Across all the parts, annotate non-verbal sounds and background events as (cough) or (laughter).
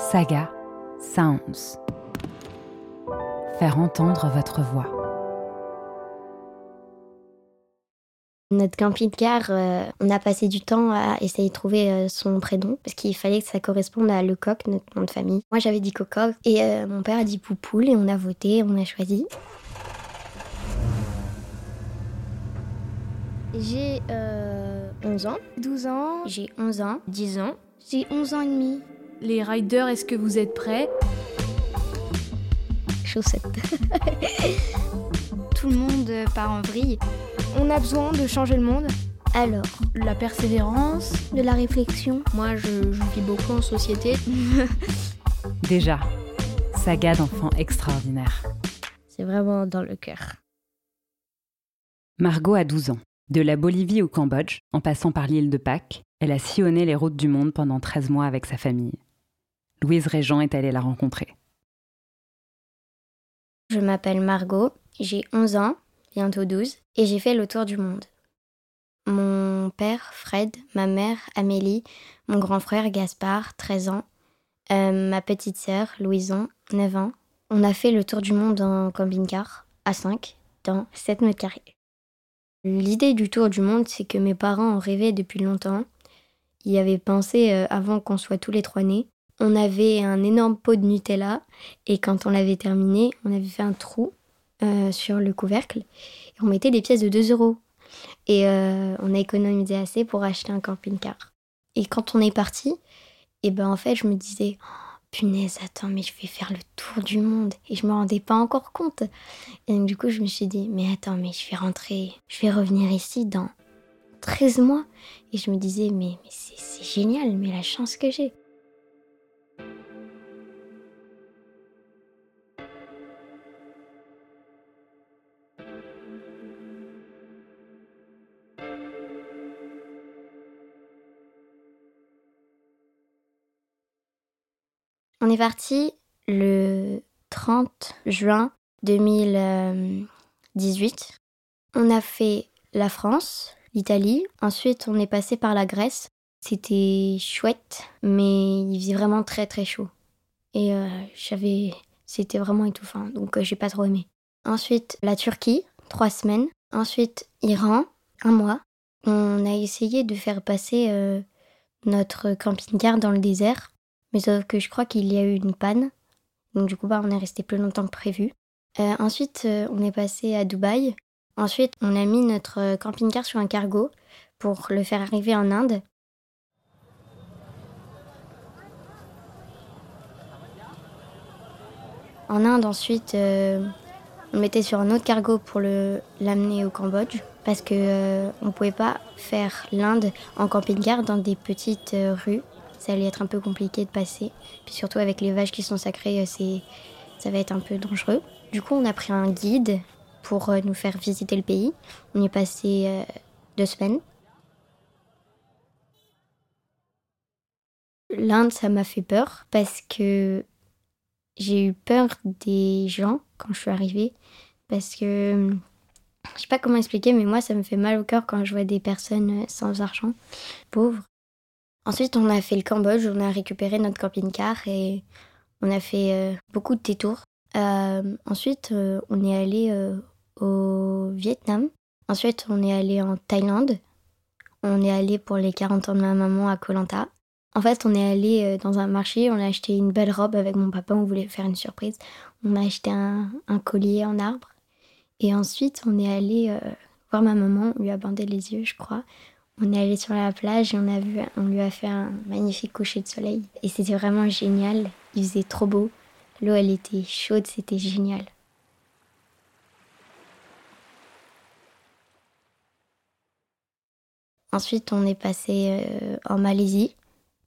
Saga Sounds. Faire entendre votre voix. Notre camping-car, euh, on a passé du temps à essayer de trouver euh, son prénom parce qu'il fallait que ça corresponde à Lecoq, notre nom de famille. Moi j'avais dit Cococ et euh, mon père a dit Poupoule et on a voté, on a choisi. J'ai 11 ans, 12 ans, J'ai 11 ans, 10 ans. j'ai 11 ans et demi. Les riders, est-ce que vous êtes prêts? Chaussettes. (laughs) Tout le monde part en vrille. On a besoin de changer le monde? Alors, La persévérance? De la réflexion? Moi, je, je vis beaucoup en société. (laughs) Déjà, saga d'enfants extraordinaires. c'est vraiment dans le cœur. Margot a 12 ans. De la Bolivie au Cambodge, en passant par l'île de Pâques, elle a sillonné les routes du monde pendant 13 mois avec sa famille. Louise Régent est allée la rencontrer. Je m'appelle Margot, j'ai 11 ans, bientôt 12, et j'ai fait le tour du monde. Mon père, Fred, ma mère, Amélie, mon grand frère, Gaspard, 13 ans, euh, ma petite sœur, Louison, 9 ans. On a fait le tour du monde en camping-car, à 5, dans 7 mètres carrés. L'idée du tour du monde, c'est que mes parents en rêvaient depuis longtemps. Ils y avaient pensé euh, avant qu'on soit tous les trois nés. On avait un énorme pot de Nutella et quand on l'avait terminé, on avait fait un trou euh, sur le couvercle et on mettait des pièces de 2 euros. Et euh, on a économisé assez pour acheter un camping-car. Et quand on est parti, et ben en fait, je me disais, Oh, punaise, attends, mais je vais faire le tour du monde. Et je me rendais pas encore compte. Et donc, du coup, je me suis dit, mais attends, mais je vais rentrer, je vais revenir ici dans 13 mois. Et je me disais, mais, mais c'est génial, mais la chance que j'ai. On est parti le 30 juin 2018. On a fait la France, l'Italie, ensuite on est passé par la Grèce. C'était chouette, mais il faisait vraiment très très chaud. Et euh, j'avais, c'était vraiment étouffant, donc euh, j'ai pas trop aimé. Ensuite la Turquie, trois semaines. Ensuite Iran, un mois. On a essayé de faire passer euh, notre camping-car dans le désert, mais sauf que je crois qu'il y a eu une panne. Donc du coup, bah, on est resté plus longtemps que prévu. Euh, ensuite, euh, on est passé à Dubaï. Ensuite, on a mis notre euh, camping-car sur un cargo pour le faire arriver en Inde. En Inde, ensuite, on mettait sur un autre cargo pour l'amener au Cambodge parce que on pouvait pas faire l'Inde en camping-car dans des petites rues. Ça allait être un peu compliqué de passer. Puis surtout avec les vaches qui sont sacrées, euh, c'est ça va être un peu dangereux. Du coup, on a pris un guide pour euh, nous faire visiter le pays. On y est passé euh, deux semaines. L'Inde, ça m'a fait peur parce que j'ai eu peur des gens quand je suis arrivée. Parce que je sais pas comment expliquer, mais moi, ça me fait mal au cœur quand je vois des personnes sans argent, pauvres. Ensuite, on a fait le Cambodge, on a récupéré notre camping-car et on a fait euh, beaucoup de détours. Euh, ensuite, euh, on est allé au Vietnam. Ensuite, on est allé en Thaïlande. On est allé pour les 40 ans de ma maman à Koh Lanta. En fait, on est allé dans un marché, on a acheté une belle robe avec mon papa, on voulait faire une surprise. On a acheté un, un collier en arbre. Et ensuite, on est allé voir ma maman, on lui a bandé les yeux, je crois. On est allé sur la plage et on, a vu, on lui a fait un magnifique coucher de soleil. Et c'était vraiment génial, il faisait trop beau. L'eau, elle était chaude, c'était génial. Ensuite, on est passé euh, en Malaisie.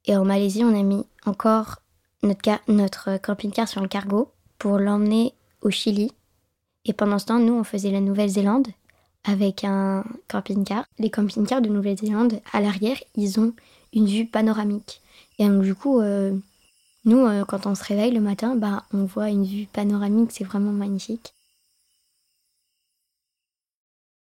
Et en Malaisie, on a mis encore notre, ca- notre camping-car sur le cargo pour l'emmener au Chili. Et pendant ce temps, nous, on faisait la Nouvelle-Zélande avec un camping-car. Les camping-cars de Nouvelle-Zélande, à l'arrière, ils ont une vue panoramique. Et donc, du coup, euh, nous, euh, quand on se réveille le matin, bah, on voit une vue panoramique, c'est vraiment magnifique.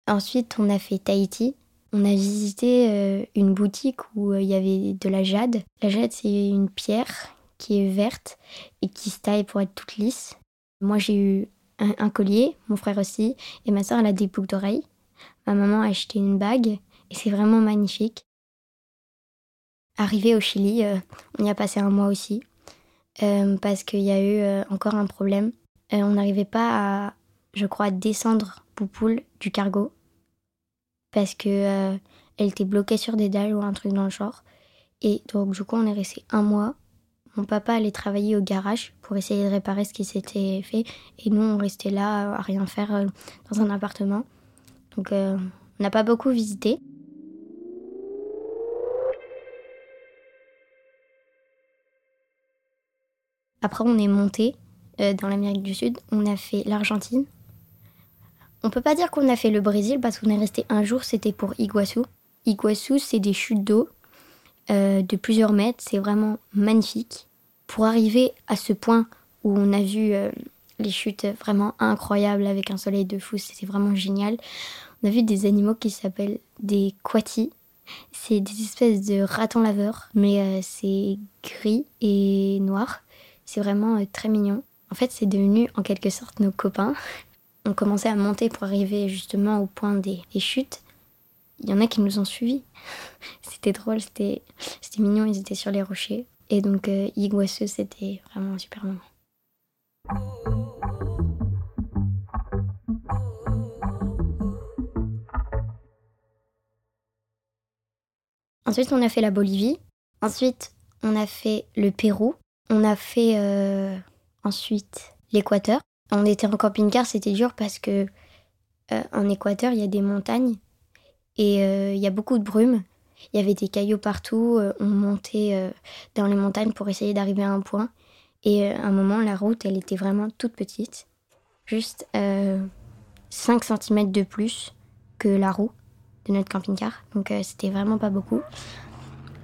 Ensuite, on a fait Tahiti. On a visité euh, une boutique où il y avait de la jade. La jade, c'est une pierre qui est verte et qui se taille pour être toute lisse. Moi, j'ai eu un, collier, mon frère aussi, et ma soeur, elle a des boucles d'oreilles. Ma maman a acheté une bague, et c'est vraiment magnifique. Arrivé au Chili, euh, on y a passé un mois aussi, euh, parce qu'il y a eu euh, encore un problème. on n'arrivait pas à, je crois, descendre Poupoule du cargo, parce que elle était bloquée sur des dalles ou un truc dans le genre. Et donc, du coup, on est resté un mois. Mon papa allait travailler au garage pour essayer de réparer ce qui s'était fait. Et nous, on restait là à rien faire euh, dans un appartement. Donc, euh, on n'a pas beaucoup visité. Après, on est monté euh, dans l'Amérique du Sud. On a fait l'Argentine. On peut pas dire qu'on a fait le Brésil parce qu'on est resté un jour. C'était pour Iguazu. Iguazu, c'est des chutes d'eau euh, de plusieurs mètres. C'est vraiment magnifique. Pour arriver à ce point où on a vu euh, les chutes vraiment incroyables avec un soleil de fou, c'était vraiment génial. On a vu des animaux qui s'appellent des quatis. C'est des espèces de ratons laveurs, mais euh, c'est gris et noir. C'est vraiment très mignon. En fait, c'est devenu en quelque sorte nos copains. (laughs) On commençait à monter pour arriver justement au point des chutes il y en a qui nous ont suivis. (laughs) c'était drôle, c'était mignon, ils étaient sur les rochers. Et donc, euh, c'était vraiment un super moment. Ensuite, on a fait la Bolivie. Ensuite, on a fait le Pérou. On a fait euh, ensuite l'Équateur. On était en camping-car, c'était dur parce que euh, en Équateur, il y a des montagnes et euh, il y a beaucoup de brume. Il y avait des cailloux partout. Euh, on montait euh, dans les montagnes pour essayer d'arriver à un point. Et à un moment, la route, elle était vraiment toute petite. Juste 5 cm de plus que la roue de notre camping-car. Donc c'était vraiment pas beaucoup.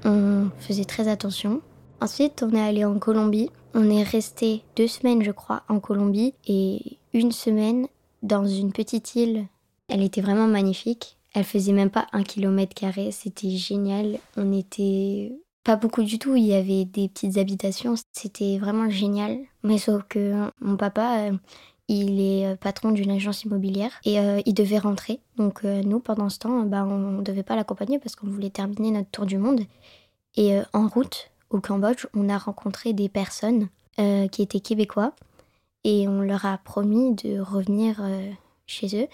On faisait très attention. Ensuite, on est allé en Colombie. On est resté deux semaines, je crois, en Colombie et une semaine dans une petite île. Elle était vraiment magnifique. Elle faisait même pas un kilomètre carré, c'était génial. On était pas beaucoup du tout, il y avait des petites habitations, c'était vraiment génial. Mais sauf que mon papa, euh, il est euh, patron d'une agence immobilière et euh, il devait rentrer. Donc nous, pendant ce temps, bah, on ne devait pas l'accompagner parce qu'on voulait terminer notre tour du monde. Et en route au Cambodge, on a rencontré des personnes qui étaient québécois et on leur a promis de revenir chez eux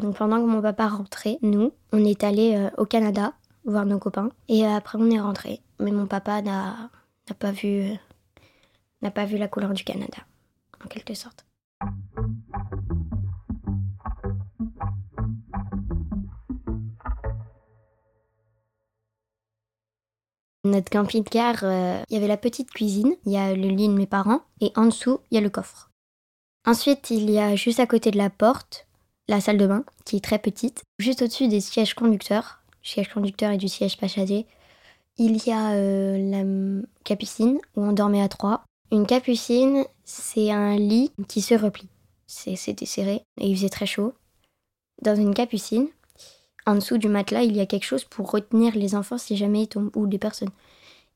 donc pendant que mon papa rentrait, nous, on est allé euh, au Canada voir nos copains. Et euh, après on est rentré. Mais mon papa n'a pas vu euh, n'a pas vu la couleur du Canada, en quelque sorte. Notre camping-car, il y avait la petite cuisine, il y a le lit de mes parents, et en dessous, il y a le coffre. Ensuite, il y a juste à côté de la porte la salle de bain, qui est très petite. Juste au-dessus des sièges conducteurs, siège conducteur et du siège passager, il y a euh, la capucine où on dormait à trois. Une capucine, c'est un lit qui se replie. C'était serré et il faisait très chaud. Dans une capucine, en dessous du matelas, il y a quelque chose pour retenir les enfants si jamais ils tombent ou les personnes.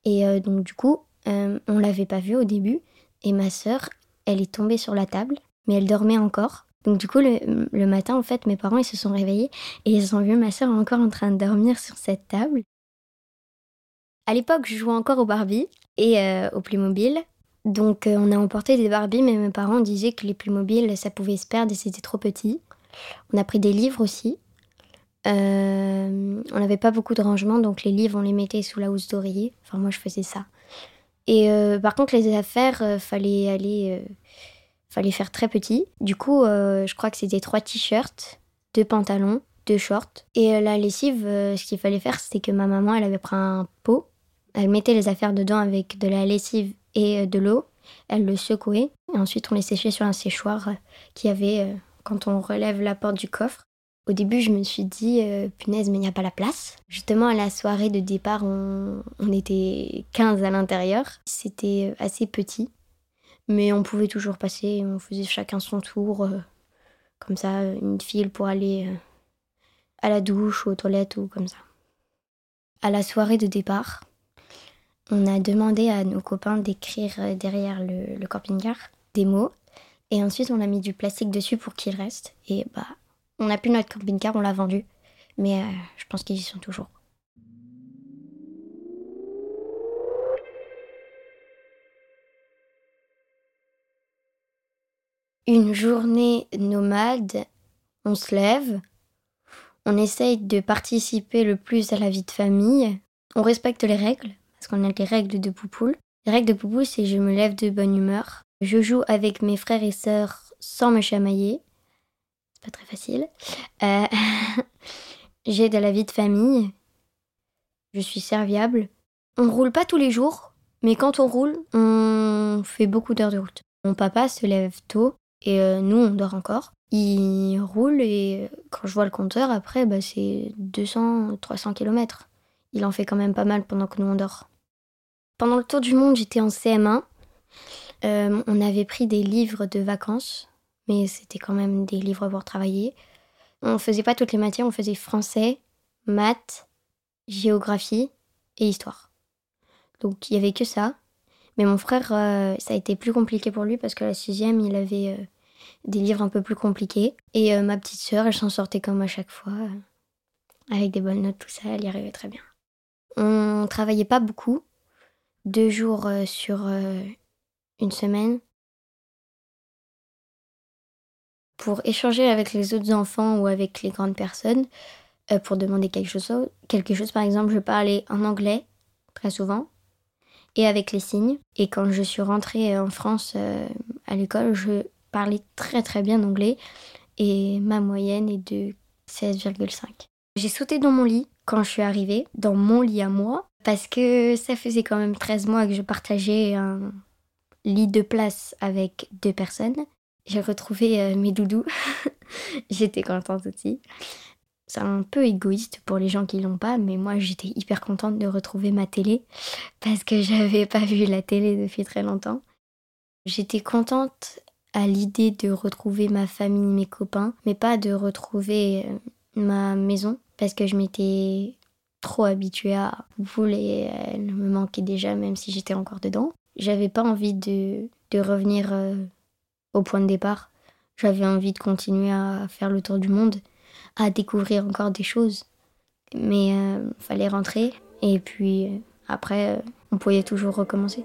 Et euh, donc du coup, euh, on l'avait pas vu au début et ma sœur, elle est tombée sur la table, mais elle dormait encore. Donc du coup, le, matin, en fait, mes parents, ils se sont réveillés et ils ont vu ma sœur encore en train de dormir sur cette table. À l'époque, je jouais encore au Barbie et euh, au Playmobil. Donc euh, on a emporté des Barbies, mais mes parents disaient que les Playmobil, ça pouvait se perdre et c'était trop petit. On a pris des livres aussi. Euh, on n'avait pas beaucoup de rangement, donc les livres, on les mettait sous la housse d'oreiller. Enfin, moi, je faisais ça. Et par contre, les affaires, fallait aller fallait faire très petit. Du coup, euh, je crois que c'était trois t-shirts, deux pantalons, deux shorts. Et euh, la lessive, euh, ce qu'il fallait faire, c'était que ma maman, elle avait pris un pot. Elle mettait les affaires dedans avec de la lessive et de l'eau. Elle le secouait. Et ensuite, on les séchait sur un séchoir qui avait quand on relève la porte du coffre. Au début, je me suis dit, punaise, mais il n'y a pas la place. Justement, à la soirée de départ, on, on était 15 à l'intérieur. C'était assez petit. Mais on pouvait toujours passer, on faisait chacun son tour, euh, comme ça, une file pour aller euh, à la douche ou aux toilettes ou comme ça. À la soirée de départ, on a demandé à nos copains d'écrire euh, derrière le, camping-car des mots. Et ensuite, on a mis du plastique dessus pour qu'il reste. Et bah, on a plus notre camping-car, on l'a vendu. Mais je pense qu'ils y sont toujours. Une journée nomade, on se lève, on essaye de participer le plus à la vie de famille, on respecte les règles, parce qu'on a les règles de Poupoule. Les règles de Poupoule, c'est je me lève de bonne humeur. Je joue avec mes frères et sœurs sans me chamailler. C'est pas très facile. Euh, (laughs) j'ai de la vie de famille. Je suis serviable. On roule pas tous les jours, mais quand on roule, on fait beaucoup d'heures de route. Mon papa se lève tôt et euh, nous, on dort encore. Il roule et quand je vois le compteur, après, bah, c'est 200-300 km. Il en fait quand même pas mal pendant que nous, on dort. Pendant le tour du monde, j'étais en CM1. Euh, on avait pris des livres de vacances, mais c'était quand même des livres pour travailler. On faisait pas toutes les matières, on faisait français, maths, géographie et histoire. Donc il y avait que ça. Mais mon frère, euh, ça a été plus compliqué pour lui parce que la sixième, il avait euh, des livres un peu plus compliqués. Et ma petite sœur, elle s'en sortait comme à chaque fois, avec des bonnes notes, tout ça, elle y arrivait très bien. On travaillait pas beaucoup, deux jours euh, sur euh, une semaine pour échanger avec les autres enfants ou avec les grandes personnes euh, pour demander quelque chose. Quelque chose, par exemple, je parlais en anglais très souvent et avec les signes. Et quand je suis rentrée en France à l'école, je parlais très très bien anglais et ma moyenne est de 16,5. J'ai sauté dans mon lit quand je suis arrivée, dans mon lit à moi, parce que ça faisait quand même 13 mois que je partageais un lit de place avec deux personnes. J'ai retrouvé euh, mes doudous. (laughs) j'étais contente aussi. C'est un peu égoïste pour les gens qui l'ont pas, mais moi j'étais hyper contente de retrouver ma télé parce que (laughs) j'avais pas vu la télé depuis très longtemps. J'étais contente à l'idée de retrouver ma famille, mes copains, mais pas de retrouver euh, ma maison parce que je m'étais trop habituée à Poupoule et elle me manquait déjà même si j'étais encore dedans. J'avais pas envie de, de revenir euh, au point de départ. J'avais envie de continuer à faire le tour du monde, à découvrir encore des choses. Mais euh, fallait rentrer et puis euh, après on pouvait toujours recommencer.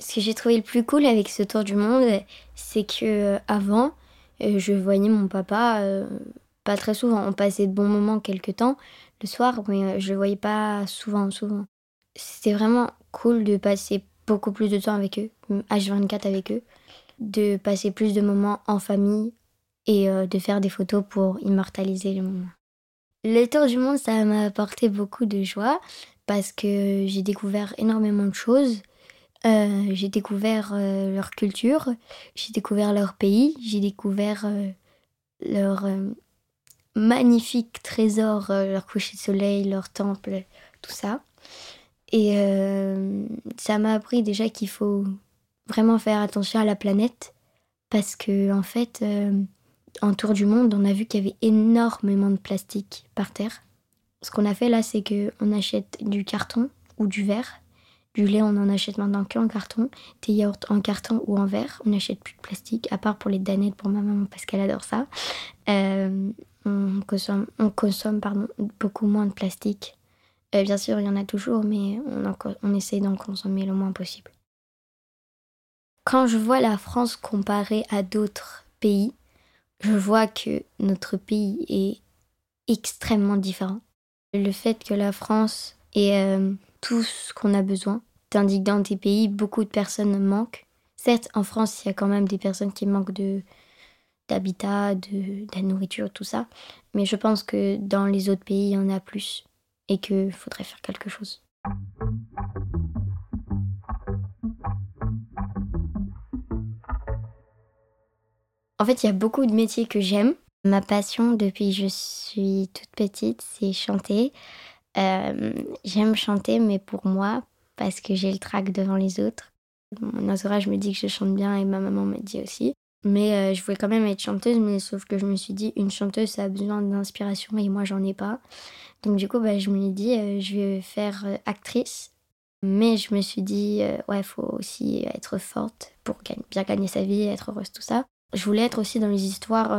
Ce que j'ai trouvé le plus cool avec ce tour du monde, c'est que euh, avant, euh, je voyais mon papa euh, très souvent. On passait de bons moments quelques temps le soir, mais je le voyais pas souvent, souvent. C'était vraiment cool de passer beaucoup plus de temps avec eux, H24 avec eux, de passer plus de moments en famille et de faire des photos pour immortaliser les moments. Le tour du monde, ça m'a apporté beaucoup de joie parce que j'ai découvert énormément de choses euh, j'ai découvert euh, leur culture, j'ai découvert leur pays, j'ai découvert euh, leur magnifique trésor, leur coucher de soleil, leur temple, tout ça. Et ça m'a appris déjà qu'il faut vraiment faire attention à la planète parce que en fait, en tour du monde, on a vu qu'il y avait énormément de plastique par terre. Ce qu'on a fait là, c'est que on achète du carton ou du verre du lait, on en achète maintenant qu'en carton. Des yaourts en carton ou en verre. On n'achète plus de plastique, à part pour les danettes pour ma maman parce qu'elle adore ça. Euh, on consomme, on consomme pardon, beaucoup moins de plastique. Euh, bien sûr, il y en a toujours, mais on, on essaie d'en consommer le moins possible. Quand je vois la France comparée à d'autres pays, je vois que notre pays est extrêmement différent. Le fait que la France ait euh, tout ce qu'on a besoin. Tandis que dans des pays, beaucoup de personnes manquent. Certes, en France, il y a quand même des personnes qui manquent de d'habitat, de, la nourriture, tout ça. Mais je pense que dans les autres pays, il y en a plus et qu'il faudrait faire quelque chose. En fait, il y a beaucoup de métiers que j'aime. Ma passion depuis que je suis toute petite, c'est chanter. Euh, j'aime chanter, mais pour moi, parce que j'ai le trac devant les autres. Mon entourage me dit que je chante bien et ma maman me dit aussi. Mais euh, je voulais quand même être chanteuse, mais sauf que je me suis dit, une chanteuse, ça a besoin d'inspiration et moi, j'en ai pas. Donc du coup, bah, je me suis dit, euh, je vais faire euh, actrice. Mais je me suis dit, ouais, faut aussi être forte pour bien gagner sa vie, être heureuse, tout ça. Je voulais être aussi dans les histoires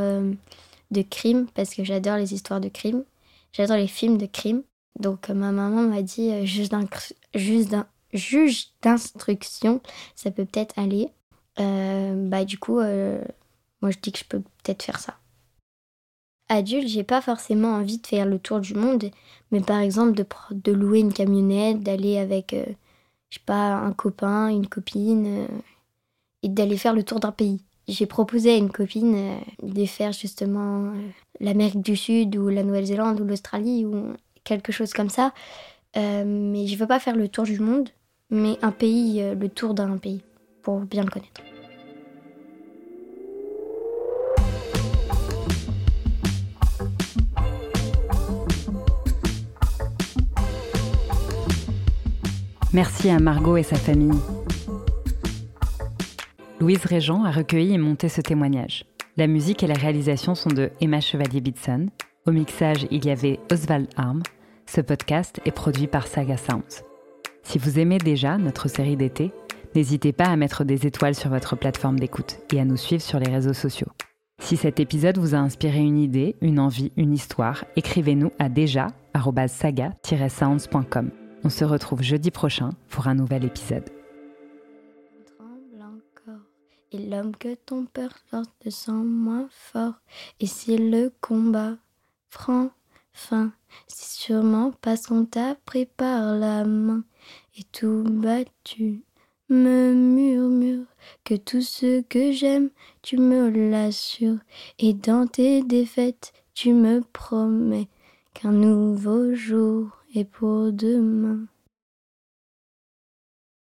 de crime, parce que j'adore les histoires de crime. J'adore les films de crime. Donc ma maman m'a dit, juste d'un juge d'instruction, ça peut peut-être aller. Euh, bah du coup, euh, moi je dis que je peux peut-être faire ça. Adulte, j'ai pas forcément envie de faire le tour du monde, mais par exemple de, louer une camionnette, d'aller avec, euh, je sais pas, un copain, une copine, et d'aller faire le tour d'un pays. J'ai proposé à une copine de faire justement l'Amérique du Sud ou la Nouvelle-Zélande ou l'Australie ou quelque chose comme ça. mais je veux pas faire le tour du monde, mais un pays, le tour d'un pays, pour bien le connaître. Merci à Margot et sa famille. Louise Régent a recueilli et monté ce témoignage. La musique et la réalisation sont de Emma Chevalier-Bitson. Au mixage, il y avait Oswald Arm. Ce podcast est produit par Saga Sounds. Si vous aimez déjà notre série d'été, n'hésitez pas à mettre des étoiles sur votre plateforme d'écoute et à nous suivre sur les réseaux sociaux. Si cet épisode vous a inspiré une idée, une envie, une histoire, écrivez-nous à déjà-saga-sounds.com. On se retrouve jeudi prochain pour un nouvel épisode. Tremble et l'homme que ton peur porte sent moins fort. Et si le combat prend fin, c'est sûrement parce qu'on t'a pris par la main et tout battu me murmure que tout ce que j'aime, tu me l'assures. Et dans tes défaites, tu me promets qu'un nouveau jour et pour demain.